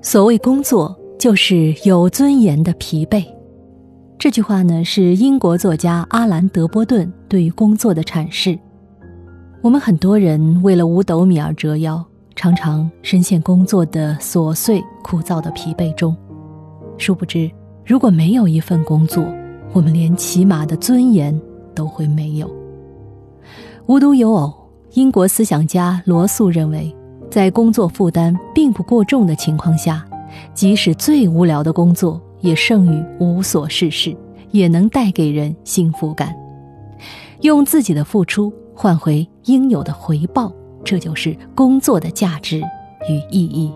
所谓工作，就是有尊严的疲惫。这句话呢，是英国作家阿兰·德波顿对于工作的阐释。我们很多人为了五斗米而折腰，常常深陷工作的琐碎、枯燥的疲惫中。殊不知，如果没有一份工作，我们连起码的尊严都会没有。无独有偶，英国思想家罗素认为，在工作负担并不过重的情况下，即使最无聊的工作也胜于无所事事，也能带给人幸福感。用自己的付出换回应有的回报，这就是工作的价值与意义。